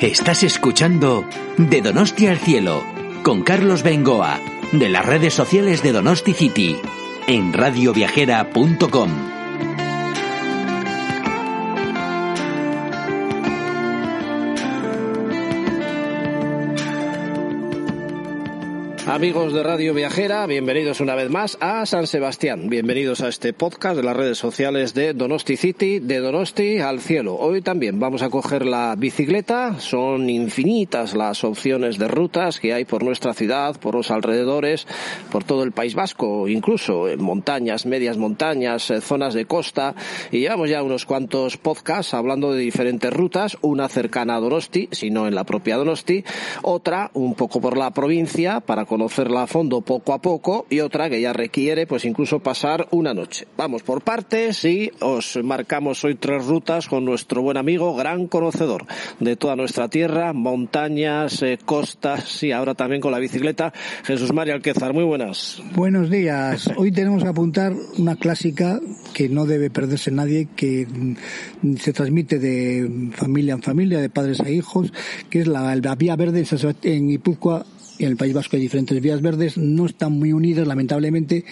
Estás escuchando De Donosti al Cielo con Carlos Bengoa de las redes sociales de Donosti City en radioviajera.com. Amigos de Radio Viajera, bienvenidos una vez más a San Sebastián. Bienvenidos a este podcast de las redes sociales de Donosti City, de Donosti al cielo. Hoy también vamos a coger la bicicleta. Son infinitas las opciones de rutas que hay por nuestra ciudad, por los alrededores, por todo el País Vasco, incluso en montañas, medias montañas, eh, zonas de costa. Y llevamos ya unos cuantos podcasts hablando de diferentes rutas. Una cercana a Donosti, si no en la propia Donosti. Otra un poco por la provincia para conocerla a fondo poco a poco y otra que ya requiere pues incluso pasar una noche. Vamos por partes y os marcamos hoy tres rutas con nuestro buen amigo, gran conocedor de toda nuestra tierra, montañas, eh, costas y ahora también con la bicicleta, Jesús María Alquezar. Muy buenas. Buenos días. Hoy tenemos que apuntar una clásica que no debe perderse nadie, que mm, se transmite de familia en familia, de padres a hijos, que es la, la Vía Verde en Guipúzcoa en el País Vasco hay diferentes vías verdes, no están muy unidas, lamentablemente,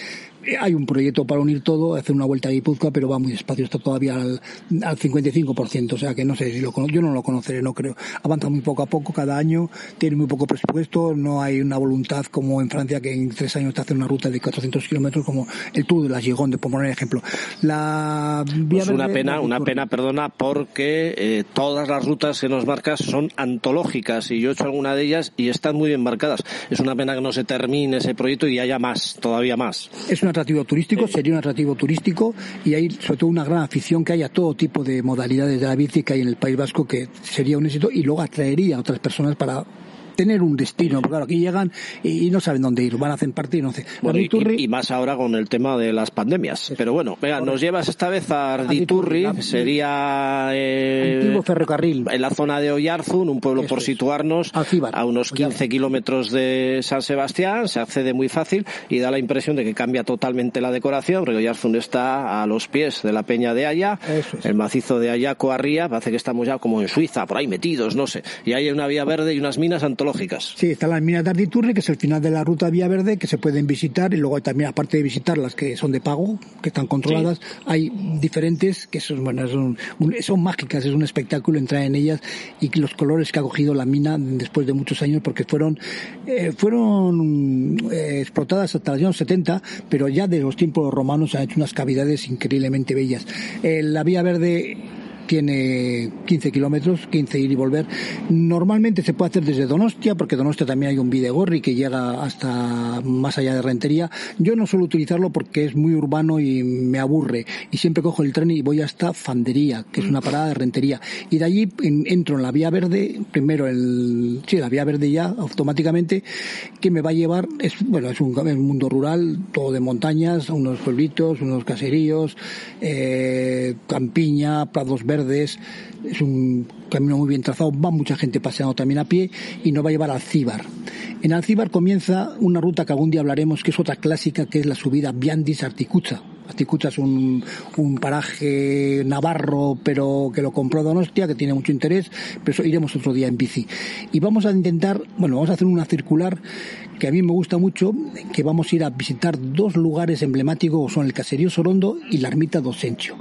hay un proyecto para unir todo, hacer una vuelta a Guipúzcoa, pero va muy despacio, está todavía al, al 55%, o sea que no sé si lo yo no lo conoceré, no creo. Avanza muy poco a poco cada año, tiene muy poco presupuesto, no hay una voluntad como en Francia que en tres años te hace una ruta de 400 kilómetros como el Tour de la Gironde, por poner ejemplo. La pues una pena, una pena, perdona, porque eh, todas las rutas que nos marcas son antológicas y yo he hecho alguna de ellas y están muy bien marcadas. Es una pena que no se termine ese proyecto y haya más, todavía más. Es una atractivo turístico, sería un atractivo turístico y hay sobre todo una gran afición que haya todo tipo de modalidades de la bici que hay en el País Vasco que sería un éxito y luego atraería a otras personas para tener un destino, porque claro, aquí llegan y, no saben dónde ir, van a hacer parte y no sé. Bueno, y, más ahora con el tema de las pandemias. Pero bueno, venga, nos llevas esta vez a Arditurri, sería eh, ferrocarril. en la zona de Oyarzun, un pueblo por situarnos a unos 15 kilómetros de San Sebastián, se accede muy fácil y da la impresión de que cambia totalmente la decoración, porque Oyarzun está a los pies de la peña de Haya, el macizo de Ayaco arriba, parece que estamos ya como en Suiza, por ahí metidos, no sé. Y hay una vía verde y unas minas Sí, están las minas de Arditurri, que es el final de la ruta Vía Verde, que se pueden visitar, y luego también, aparte de visitar las que son de pago, que están controladas, hay diferentes que son, bueno, son, son mágicas, es un espectáculo entrar en ellas y los colores que ha cogido la mina después de muchos años, porque fueron, eh, fueron eh, explotadas hasta los años 70, pero ya de los tiempos romanos se han hecho unas cavidades increíblemente bellas. Eh, la Vía Verde tiene 15 kilómetros, 15 ir y volver. Normalmente se puede hacer desde Donostia, porque Donostia también hay un Videgorri que llega hasta más allá de Rentería. Yo no suelo utilizarlo porque es muy urbano y me aburre. Y siempre cojo el tren y voy hasta Fandería, que es una parada de Rentería. Y de allí entro en la vía verde, primero el, sí, la vía verde ya, automáticamente, que me va a llevar, es, bueno, es un, mundo rural, todo de montañas, unos pueblitos, unos caseríos, eh, campiña, prados verdes, verdes, es un camino muy bien trazado, va mucha gente paseando también a pie y nos va a llevar al Cíbar. En Alcíbar comienza una ruta que algún día hablaremos, que es otra clásica, que es la subida Viandis-Articucha. Articucha es un, un, paraje navarro, pero que lo compró Donostia, que tiene mucho interés, pero eso iremos otro día en bici. Y vamos a intentar, bueno, vamos a hacer una circular que a mí me gusta mucho, que vamos a ir a visitar dos lugares emblemáticos, son el Caserío Sorondo y la Ermita Dosencio.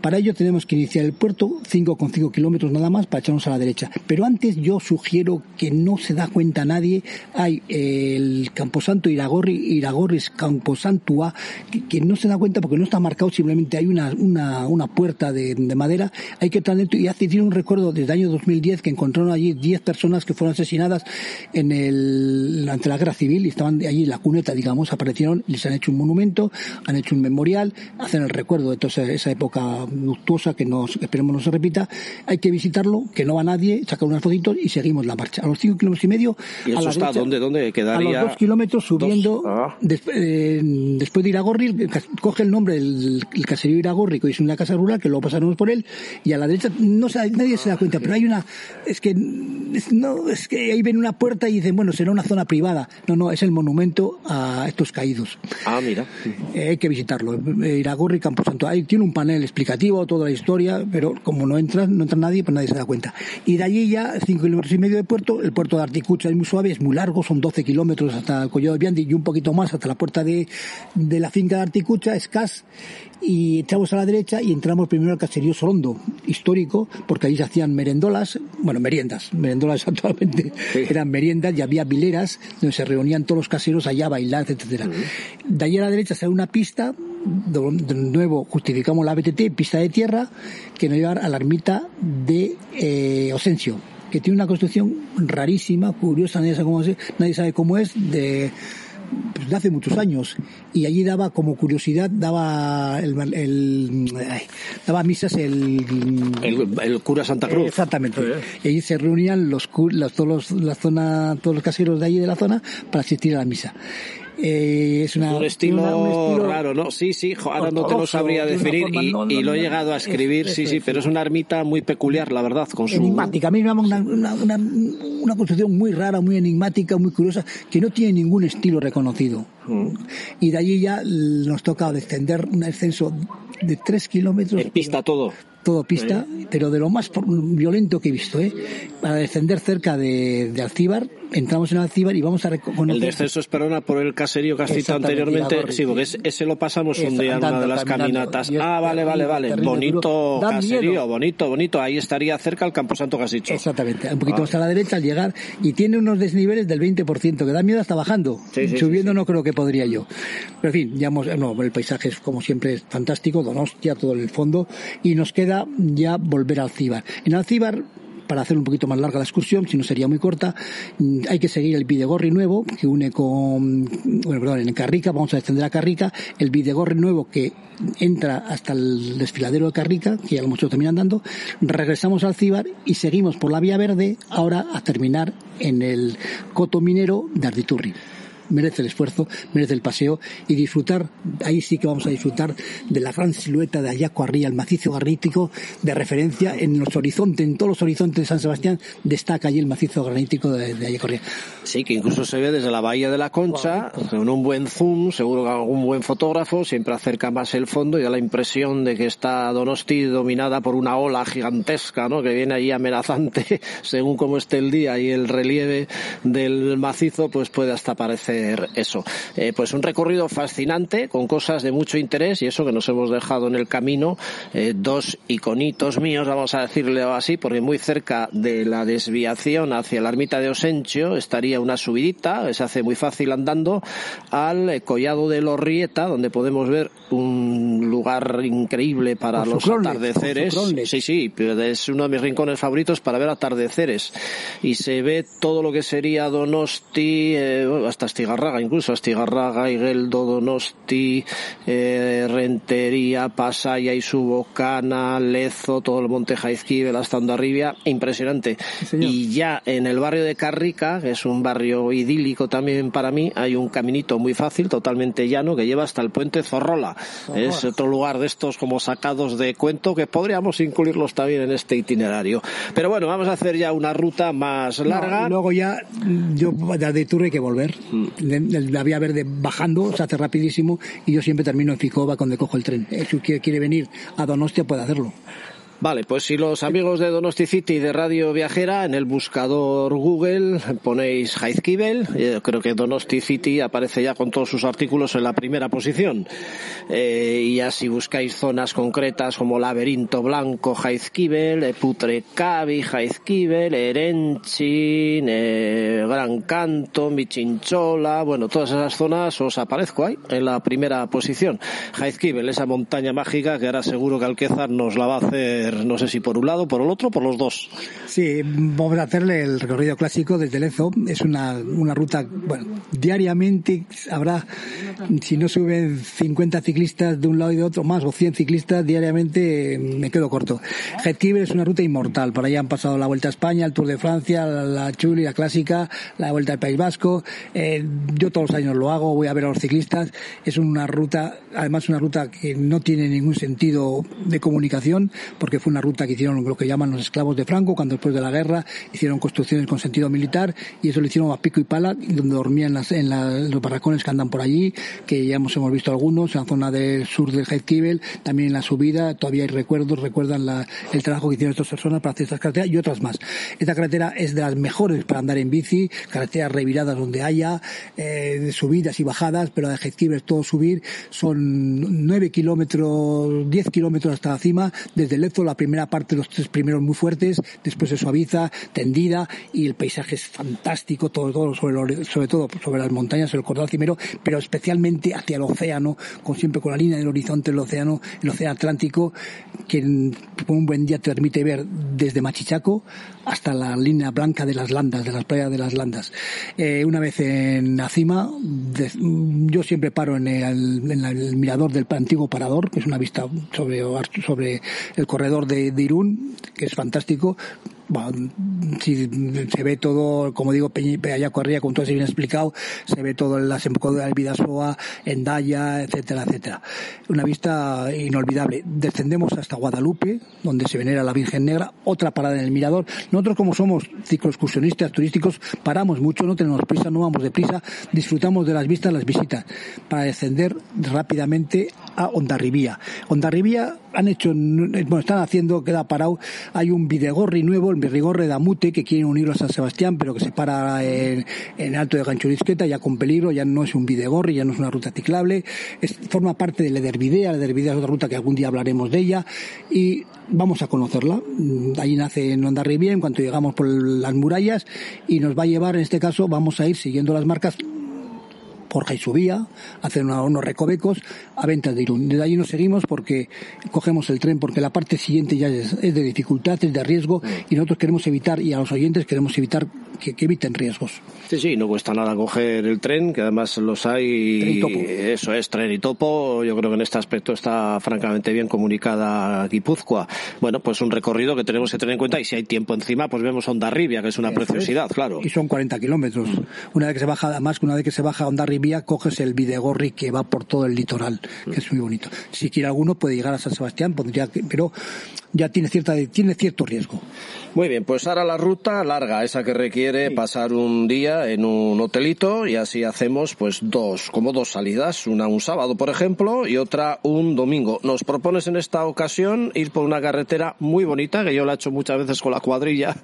Para ello tenemos que iniciar el puerto, 5,5 kilómetros nada más, para echarnos a la derecha. Pero antes yo sugiero que no se da cuenta nadie, hay el Camposanto Iragorri, Iragorris Camposantua, que, que no se da cuenta porque no está marcado, simplemente hay una, una, una puerta de, de, madera, hay que entrar dentro y hace, tiene un recuerdo desde el año 2010 que encontraron allí 10 personas que fueron asesinadas en el, ante la guerra civil y estaban allí en la cuneta, digamos, aparecieron, les han hecho un monumento, han hecho un memorial, hacen el recuerdo de toda esa, época luctuosa que nos, esperemos no se repita. Hay que visitarlo, que no va nadie, sacar unas fotitos y seguimos la marcha. A los cinco kilómetros y medio. ¿Y eso está dónde, dónde quedaría? A los dos kilómetros subiendo, ah. eh, después de Iragorri, coge el nombre del caserío Iragorri, que es una casa rural, que luego pasaremos por él, y a la derecha, no nadie se da cuenta, pero hay una, es que, no, es que ahí ven una puerta y dicen, bueno, será una zona privada. No, no, es el monumento a estos caídos. Ah, mira. Eh, hay que visitarlo. Eh, Iragorri, Camposanto. Ahí tiene un panel explicativo, toda la historia, pero como no entra, no entra nadie, pues nadie se da cuenta. Y de allí ya, cinco kilómetros y medio de puerto, el puerto de Articucha es muy suave, es muy largo, son 12 kilómetros hasta el Collado de Biandi y un poquito más hasta la puerta de, de la finca de Articucha, Y echamos a la derecha y entramos primero al caserío Solondo, histórico, porque allí se hacían merendolas, bueno, meriendas, merendolas actualmente eran meriendas y había vileras donde se reunían todos los caseros allá a bailar, etcétera. De allí a la derecha sale una pista, de nuevo justificamos la BTT, pista de tierra, que nos lleva a la ermita de eh, Osencio, que tiene una construcción rarísima, curiosa, nadie sabe cómo es, nadie sabe cómo es de pues, de hace muchos años. Y allí daba como curiosidad daba el, daba misas el, el, cura Santa Cruz. Exactamente. Y allí se reunían los, los todos los la zona todos los caseros de allí de la zona para asistir a la misa. Eh, es un, estilo raro, ¿no? Sí, sí, ahora no te lo sabría definir y, lo he llegado a escribir, sí, sí, pero es una ermita muy peculiar, la verdad, con su... Enigmática, a mí me llama una, una, una, construcción muy rara, muy enigmática, muy curiosa, que no tiene ningún estilo reconocido. Y de allí ya nos toca descender un ascenso de tres kilómetros. En pista todo todo pista, pero de lo más violento que he visto, ¿eh? Para descender cerca de, de Alcíbar, entramos en Alcíbar y vamos a reconocer... El descenso es Perona por el caserío que has citado anteriormente. Sí, porque ese, lo pasamos un día en una de las caminatas. Ah, vale, vale, vale. Bonito caserío, bonito, bonito. Ahí estaría cerca el Camposanto que has dicho. Exactamente. Un poquito más a la derecha al llegar y tiene unos desniveles del 20%, que da miedo hasta bajando. Subiendo no creo que podría yo. Pero en fin, ya hemos, no, el paisaje es como siempre es fantástico, Donostia, todo el fondo, y nos queda ya volver al Alcíbar. En Alcíbar para hacer un poquito más larga la excursión, si no sería muy corta, mm, hay que seguir el Videgorri nuevo, que une con, bueno, perdón, en Carrica, vamos a descender a Carrica, el Videgorri nuevo que entra hasta el desfiladero de Carrica, que ya lo hemos hecho terminar andando, regresamos al Cibar y seguimos por la Vía Verde, ahora a terminar en el coto minero de Arditurri merece el esfuerzo, merece el paseo y disfrutar, ahí sí que vamos a disfrutar de la gran silueta de Ayaco Arriba, el macizo granítico de referencia en los horizontes, en todos los horizontes de San Sebastián, destaca allí el macizo granítico de, de Ayaco. Sí, que incluso se ve desde la Bahía de la Concha, con un buen zoom, seguro que algún buen fotógrafo siempre acerca más el fondo y da la impresión de que está Donosti dominada por una ola gigantesca, ¿no? Que viene ahí amenazante, según como esté el día y el relieve del macizo, pues puede hasta parecer eso. Eh, pues un recorrido fascinante con cosas de mucho interés y eso que nos hemos dejado en el camino eh, dos iconitos míos, vamos a decirle así, porque muy cerca de la desviación hacia la ermita de Osencho estaría una subidita, se hace muy fácil andando al collado de Lorrieta, donde podemos ver un lugar increíble para los atardeceres. Sí, sí, es uno de mis rincones favoritos para ver atardeceres. Y se ve todo lo que sería Donosti, eh, hasta Astigarraga, incluso Astigarraga, Igueldo, Donosti, eh, Rentería, Pasaya y Subocana, Lezo, todo el Monte Jaizquivel hasta Ondarribia, impresionante. y ya en el barrio de Carrica, que es un barrio idílico también para mí, hay un caminito muy fácil, totalmente llano, que lleva hasta el puente Zorrola. Es otro lugar de estos como sacados de cuento que podríamos incluirlos también en este itinerario. Pero bueno, vamos a hacer ya una ruta más larga. luego ya, yo de Turre hay que volver. La vía verde bajando, se hace rapidísimo y yo siempre termino en Ficova cuando cojo el tren. Si quiere venir a Donostia puede hacerlo. Vale, pues si los amigos de Donosti City de Radio Viajera en el buscador Google ponéis Jaizkibel, eh, creo que Donosti City aparece ya con todos sus artículos en la primera posición. Eh, y así buscáis zonas concretas como Laberinto Blanco, Jaizkibel, eh, Putrecavi, Jaizkibel, Erenchin, eh, Gran Canto, Michinchola, bueno, todas esas zonas os aparezco ahí en la primera posición. Jaizkibel, esa montaña mágica que ahora seguro que Alquezar nos la va a hacer no sé si por un lado, por el otro, por los dos. Sí, vamos a hacerle el recorrido clásico desde Lezo. Es una, una ruta, bueno, diariamente habrá, si no suben 50 ciclistas de un lado y de otro, más o 100 ciclistas diariamente, me quedo corto. Headkeeper es una ruta inmortal. Por ahí han pasado la Vuelta a España, el Tour de Francia, la Chuli, la Clásica, la Vuelta al País Vasco. Eh, yo todos los años lo hago, voy a ver a los ciclistas. Es una ruta, además una ruta que no tiene ningún sentido de comunicación, porque fue una ruta que hicieron lo que llaman los esclavos de Franco, cuando después de la guerra hicieron construcciones con sentido militar, y eso lo hicieron a pico y pala, donde dormían en, los barracones que andan por allí, que ya hemos, hemos visto algunos, en la zona del sur del Heidkibel, también en la subida, todavía hay recuerdos, recuerdan el trabajo que hicieron estas personas para hacer estas carreteras y otras más. Esta carretera es de las mejores para andar en bici, carreteras reviradas donde haya, eh, subidas y bajadas, pero de Heidkibel todo subir, son nueve kilómetros, diez kilómetros hasta la cima, desde Lezo la primera parte, los tres primeros muy fuertes, después se suaviza, tendida, y el paisaje es fantástico, todo, todo sobre, sobre todo sobre las montañas, el cordal cimero, pero especialmente hacia el océano, con siempre con la línea del horizonte del océano, el océano Atlántico, que un buen día te permite ver desde Machichaco hasta la línea blanca de las landas, de las playas de las landas. Eh, una vez en la cima, yo siempre paro en el, mirador del antiguo parador, que es una vista sobre, sobre el corredor de, de Irún, que es fantástico, si se ve todo, como digo, Peña Corría, con todo eso bien explicado, se ve todo en la de Vidasoa, en Daya, etcétera, etcétera. Una vista inolvidable. Descendemos hasta Guadalupe, donde se venera la Virgen Negra, otra parada en el Mirador. Nosotros, como somos cicloexcursionistas turísticos, paramos mucho, no tenemos prisa, no vamos deprisa, disfrutamos de las vistas, las visitas, para descender rápidamente a Ondarribía. Ondarribía han hecho, bueno, están haciendo, queda parado, hay un Videgorri nuevo, el Virrigorre de Amute, que quieren unirlo a San Sebastián, pero que se para en, Alto de Ganchurisqueta, ya con peligro, ya no es un Videgorri, ya no es una ruta ciclable, forma parte de la Edervidea, la Edervidea es otra ruta que algún día hablaremos de ella, y vamos a conocerla. Allí nace en Ondarribía, en cuanto llegamos por las murallas, y nos va a llevar, en este caso, vamos a ir siguiendo las marcas por subía, hacer unos recovecos a ventas de Irún. Desde allí nos seguimos porque cogemos el tren porque la parte siguiente ya es, de dificultad, es de riesgo y nosotros queremos evitar, y a los oyentes queremos evitar que, eviten riesgos. Sí, sí, no cuesta nada coger el tren, que además los hay. Eso es, tren y topo. Yo creo que en este aspecto está francamente bien comunicada Guipúzcoa. Bueno, pues un recorrido que tenemos que tener en cuenta y si hay tiempo encima, pues vemos Ondarribia, que es una preciosidad, claro. Y son 40 kilómetros. Una vez que se baja, además, una vez que se baja Ondarribia, coges el Videgorri que va por todo el litoral, que es muy bonito. Si quiere alguno puede llegar a San Sebastián, podría, pero ya tiene cierta tiene cierto riesgo. Muy bien, pues ahora la ruta larga, esa que requiere pasar un día en un hotelito y así hacemos pues dos, como dos salidas, una un sábado por ejemplo y otra un domingo. Nos propones en esta ocasión ir por una carretera muy bonita que yo la he hecho muchas veces con la cuadrilla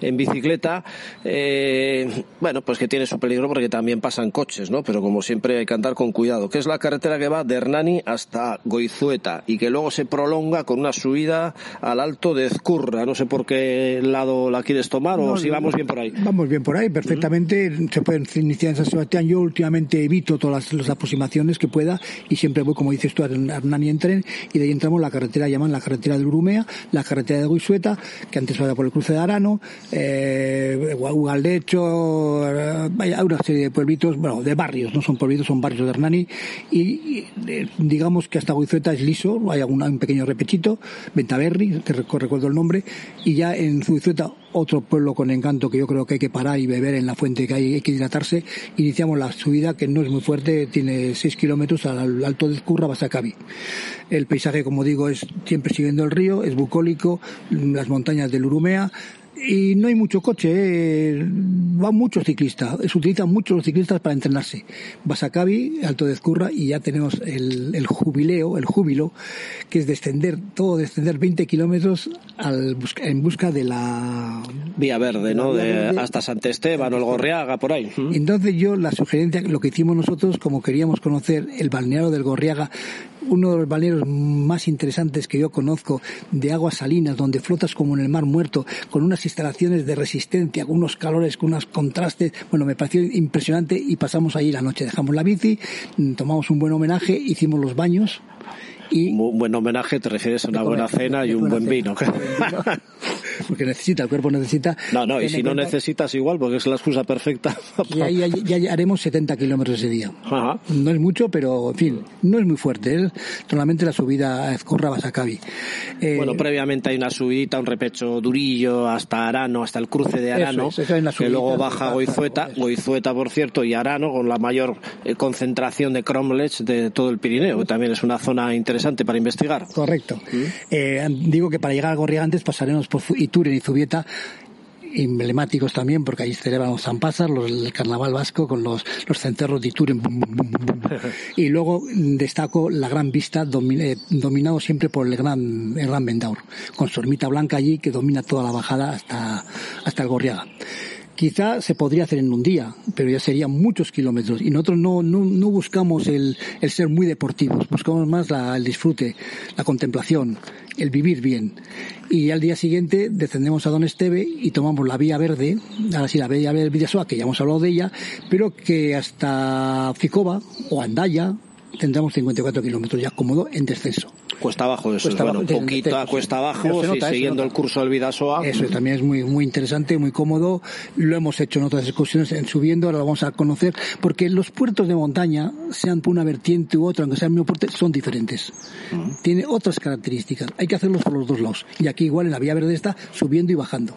en bicicleta. Eh, bueno, pues que tiene su peligro porque también pasan coches, ¿no? Pero como siempre hay que andar con cuidado, que es la carretera que va de Hernani hasta Goizueta y que luego se prolonga con una subida al alto de Ezcurra. No sé por qué lado la quieres tomar o si vamos bien por ahí. Vamos bien por ahí, perfectamente. Se pueden iniciar en San Sebastián. Yo últimamente evito todas las, aproximaciones que pueda y siempre voy, como dices tú, a Hernani en tren y de ahí entramos la carretera, llaman la carretera de Urumea, la carretera de Goizueta, que antes era por el cruce de Arano, eh, Ugaldecho, eh, hay una serie de pueblitos, bueno, de barrios, no son pueblitos, son barrios de Hernani y, eh, digamos que hasta Goizueta es liso, hay un pequeño repechito, Ventaverri, te recuerdo el nombre, y ya en Zuizueta, otro pueblo con encanto que yo creo que hay que parar y beber en la fuente, que hay, que hidratarse, iniciamos la subida que no es muy fuerte, tiene 6 kilómetros al alto de Curra, Basacabi. El paisaje, como digo, es siempre siguiendo el río, es bucólico, las montañas del Urumea, y no hay mucho coche, eh. van muchos ciclistas, se utilizan muchos los ciclistas para entrenarse. Basacabi, Alto de Ezcurra y ya tenemos el, el, jubileo, el júbilo, que es descender, todo descender 20 kilómetros al, en busca de la... Vía Verde, ¿no? de, hasta Sant Esteban o el Gorriaga, por ahí. Entonces yo, la sugerencia, lo que hicimos nosotros, como queríamos conocer el balneario del Gorriaga, uno de los balnearios más interesantes que yo conozco, de aguas salinas, donde flotas como en el mar muerto, con unas instalaciones de resistencia, con unos calores, con unos contrastes. Bueno, me pareció impresionante y pasamos ahí la noche. Dejamos la bici, tomamos un buen homenaje, hicimos los baños Y un buen homenaje te refieres a una buena cena y un buen vino. porque necesita, el cuerpo necesita. No, no, y si no necesitas igual, porque es la excusa perfecta. Y ahí ya, haremos 70 kilómetros ese día. No es mucho, pero en fin, no es muy fuerte. Es solamente la subida a Ezcorra Basacabi. Eh, bueno, previamente hay una subidita, un repecho durillo hasta Arano, hasta el cruce de Arano, que luego baja Goizueta, Goizueta por cierto, y Arano con la mayor eh, concentración de cromlech de todo el Pirineo, que también es una zona interesante para investigar. Correcto. ¿Mm? Eh, digo que para llegar a Gorriagantes pasaremos por Ituren y Zubieta emblemáticos también, porque ahí celebran los zampasas, los, el carnaval vasco con los, los cencerros de Ituren. y luego destaco la gran vista, eh, dominado siempre por el gran, el gran Vendaur, con su ermita blanca allí que domina toda la bajada hasta, hasta el Gorriaga. Quizá se podría hacer en un día, pero ya serían muchos kilómetros. Y nosotros no, no, no buscamos el, el, ser muy deportivos, buscamos más la, el disfrute, la contemplación, el vivir bien. Y al día siguiente descendemos a Don Esteve y tomamos la vía verde, ahora sí la vía verde Vidasoa, que ya hemos hablado de ella, pero que hasta Ficova o Andaya tendremos 54 kilómetros ya cómodo en descenso. Cuesta abajo, eso es bueno, un poquito a cuesta abajo, siguiendo el curso del Vidasoa. Eso también es muy, muy interesante, muy cómodo. Lo hemos hecho en otras excursiones, en subiendo, ahora lo vamos a conocer, porque los puertos de montaña, sean por una vertiente u otra, aunque sean el puerto, son diferentes. Tiene otras características. Hay que hacerlos por los dos lados. Y aquí igual en la vía verde está subiendo y bajando.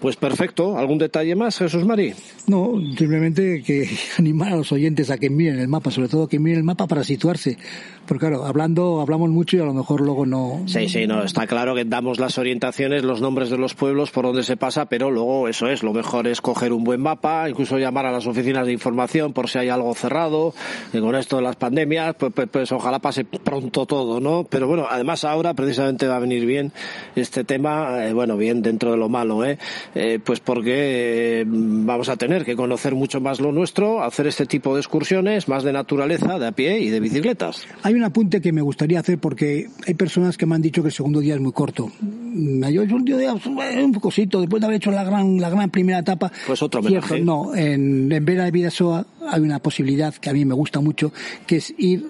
Pues perfecto. ¿Algún detalle más, Jesús Mari? No, simplemente que animar a los oyentes a que miren el mapa, sobre todo que miren el mapa para situarse. Porque claro, hablando, hablamos mucho y a lo mejor luego no. Sí, sí, no, está claro que damos las orientaciones, los nombres de los pueblos, por donde se pasa, pero luego eso es, lo mejor es coger un buen mapa, incluso llamar a las oficinas de información por si hay algo cerrado, y con esto de las pandemias, pues, pues, pues, ojalá pase pronto todo, ¿no? Pero bueno, además ahora precisamente va a venir bien este tema, eh, bueno, bien dentro de lo malo, ¿eh? eh pues porque eh, vamos a tener que conocer mucho más lo nuestro, hacer este tipo de excursiones, más de naturaleza, de a pie y de bicicletas. Hay un apunte que me gustaría hacer porque hay personas que me han dicho que el segundo día es muy corto. Yo un día un cosito, después de haber hecho la gran, la gran primera etapa. Pues otro homenaje. no, en, en Vera de Vidasoa hay una posibilidad que a mí me gusta mucho, que es ir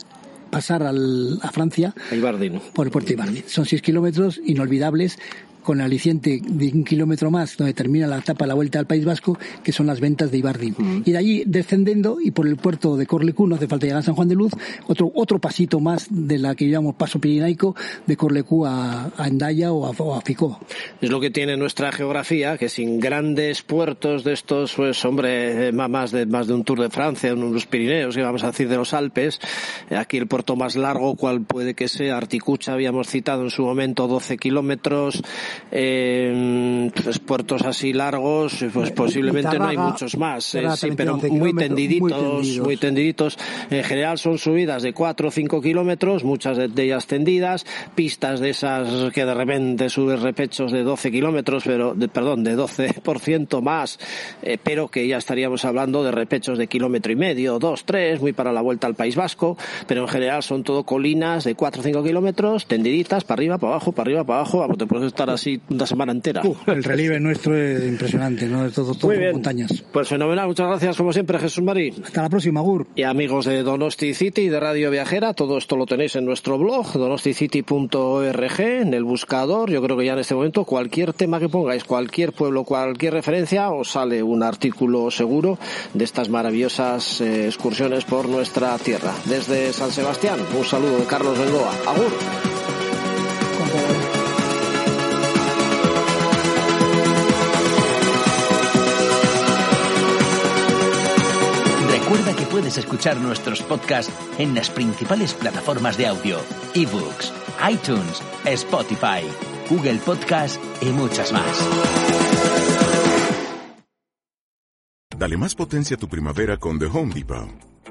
pasar al, a Francia por el puerto Ibardín. Son seis kilómetros inolvidables con aliciente de un kilómetro más, donde termina la etapa de la vuelta al País Vasco, que son las ventas de Ibardi. Y de allí descendiendo y por el puerto de Corlecú, no hace falta llegar a San Juan de Luz, otro, otro pasito más de la que llamamos paso pirinaico, de Corlecú a, a Endaya o a, o Ficó. Es lo que tiene nuestra geografía, que sin grandes puertos de estos, pues hombre, más de, más de un Tour de Francia, unos Pirineos, que vamos a decir de los Alpes, aquí el puerto más largo, cual puede que sea, Articucha, habíamos citado en su momento 12 kilómetros, eh, pues puertos así largos, pues posiblemente no hay muchos más, eh, sí, pero muy tendiditos, muy, tendiditos. En general son subidas de 4 o 5 kilómetros, muchas de, ellas tendidas, pistas de esas que de repente subes repechos de 12 kilómetros, pero, de, perdón, de 12% más, eh, pero que ya estaríamos hablando de repechos de kilómetro y medio, 2, 3, muy para la vuelta al País Vasco, pero en general son todo colinas de 4 o 5 kilómetros, tendiditas, para arriba, para abajo, para arriba, para abajo, vamos, te puedes estar así una semana entera. el relieve nuestro es impresionante, ¿no? De todo, todo montañas. Pues fenomenal, muchas gracias como siempre, Jesús Marí. Hasta la próxima, Gur. Y amigos de Donosti City y de Radio Viajera, todo esto lo tenéis en nuestro blog, donosticity.org, en el buscador. Yo creo que ya en este momento cualquier tema que pongáis, cualquier pueblo, cualquier referencia, os sale un artículo seguro de estas maravillosas eh, excursiones por nuestra tierra. Desde San Sebastián, un saludo de Carlos Bengoa. Agur. Puedes escuchar nuestros podcasts en las principales plataformas de audio, ebooks, iTunes, Spotify, Google Podcast y muchas más. Dale más potencia a tu primavera con The Home Depot.